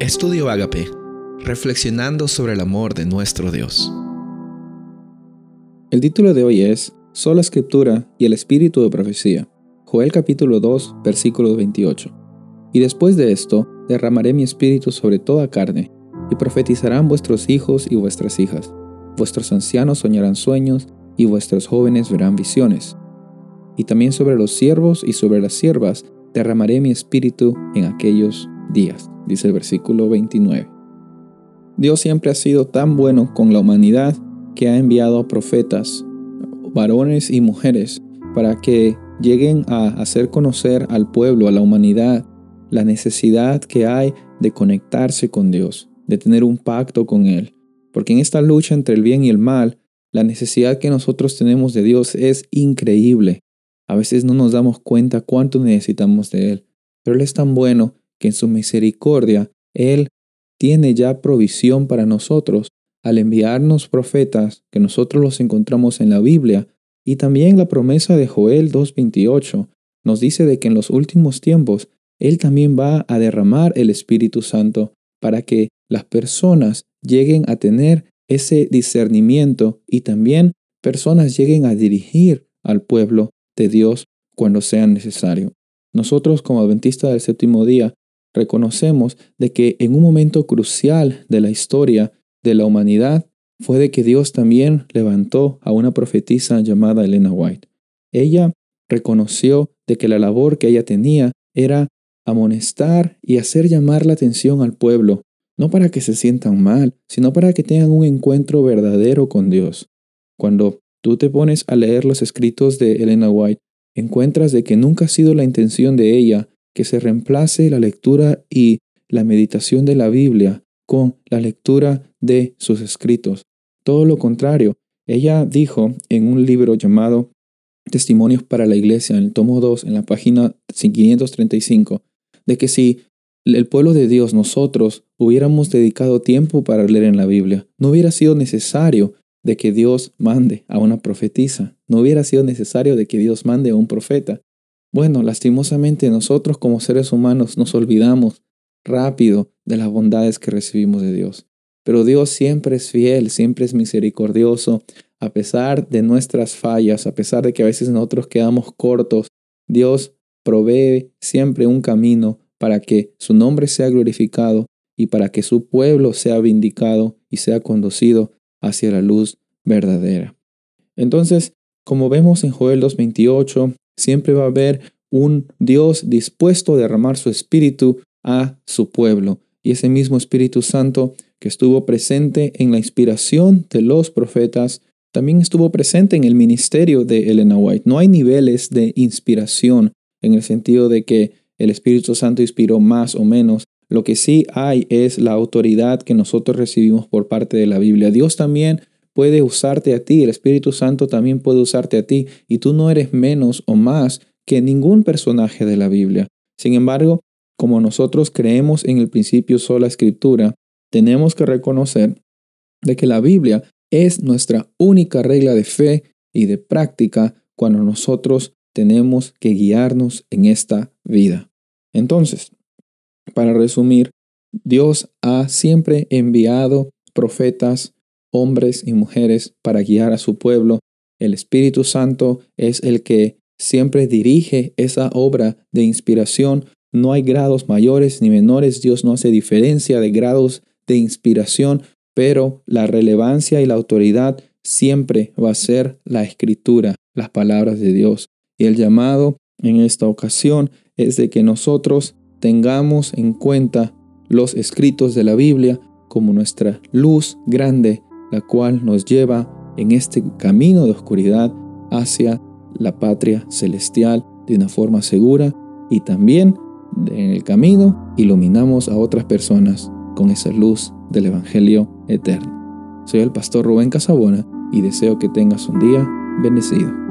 Estudio Agape, reflexionando sobre el amor de nuestro Dios. El título de hoy es Sola Escritura y el Espíritu de Profecía. Joel capítulo 2, versículo 28. Y después de esto, derramaré mi espíritu sobre toda carne, y profetizarán vuestros hijos y vuestras hijas. Vuestros ancianos soñarán sueños, y vuestros jóvenes verán visiones. Y también sobre los siervos y sobre las siervas derramaré mi espíritu en aquellos días, dice el versículo 29. Dios siempre ha sido tan bueno con la humanidad que ha enviado profetas, varones y mujeres, para que lleguen a hacer conocer al pueblo, a la humanidad, la necesidad que hay de conectarse con Dios, de tener un pacto con Él. Porque en esta lucha entre el bien y el mal, la necesidad que nosotros tenemos de Dios es increíble. A veces no nos damos cuenta cuánto necesitamos de Él, pero Él es tan bueno que en su misericordia Él tiene ya provisión para nosotros al enviarnos profetas que nosotros los encontramos en la Biblia y también la promesa de Joel 2.28 nos dice de que en los últimos tiempos Él también va a derramar el Espíritu Santo para que las personas lleguen a tener ese discernimiento y también personas lleguen a dirigir al pueblo de Dios cuando sea necesario. Nosotros como adventistas del séptimo día reconocemos de que en un momento crucial de la historia de la humanidad fue de que Dios también levantó a una profetisa llamada Elena White. Ella reconoció de que la labor que ella tenía era amonestar y hacer llamar la atención al pueblo, no para que se sientan mal, sino para que tengan un encuentro verdadero con Dios. Cuando tú te pones a leer los escritos de Elena White, encuentras de que nunca ha sido la intención de ella que se reemplace la lectura y la meditación de la Biblia con la lectura de sus escritos. Todo lo contrario, ella dijo en un libro llamado Testimonios para la Iglesia, en el tomo 2, en la página 535, de que si el pueblo de Dios, nosotros, hubiéramos dedicado tiempo para leer en la Biblia, no hubiera sido necesario de que Dios mande a una profetisa, no hubiera sido necesario de que Dios mande a un profeta, bueno, lastimosamente nosotros como seres humanos nos olvidamos rápido de las bondades que recibimos de Dios. Pero Dios siempre es fiel, siempre es misericordioso, a pesar de nuestras fallas, a pesar de que a veces nosotros quedamos cortos, Dios provee siempre un camino para que su nombre sea glorificado y para que su pueblo sea vindicado y sea conducido hacia la luz verdadera. Entonces, como vemos en Joel 2.28, Siempre va a haber un Dios dispuesto a derramar su espíritu a su pueblo. Y ese mismo Espíritu Santo que estuvo presente en la inspiración de los profetas, también estuvo presente en el ministerio de Elena White. No hay niveles de inspiración en el sentido de que el Espíritu Santo inspiró más o menos. Lo que sí hay es la autoridad que nosotros recibimos por parte de la Biblia. Dios también puede usarte a ti, el Espíritu Santo también puede usarte a ti, y tú no eres menos o más que ningún personaje de la Biblia. Sin embargo, como nosotros creemos en el principio sola escritura, tenemos que reconocer de que la Biblia es nuestra única regla de fe y de práctica cuando nosotros tenemos que guiarnos en esta vida. Entonces, para resumir, Dios ha siempre enviado profetas, hombres y mujeres para guiar a su pueblo. El Espíritu Santo es el que siempre dirige esa obra de inspiración. No hay grados mayores ni menores. Dios no hace diferencia de grados de inspiración, pero la relevancia y la autoridad siempre va a ser la escritura, las palabras de Dios. Y el llamado en esta ocasión es de que nosotros tengamos en cuenta los escritos de la Biblia como nuestra luz grande la cual nos lleva en este camino de oscuridad hacia la patria celestial de una forma segura y también en el camino iluminamos a otras personas con esa luz del Evangelio eterno. Soy el pastor Rubén Casabona y deseo que tengas un día bendecido.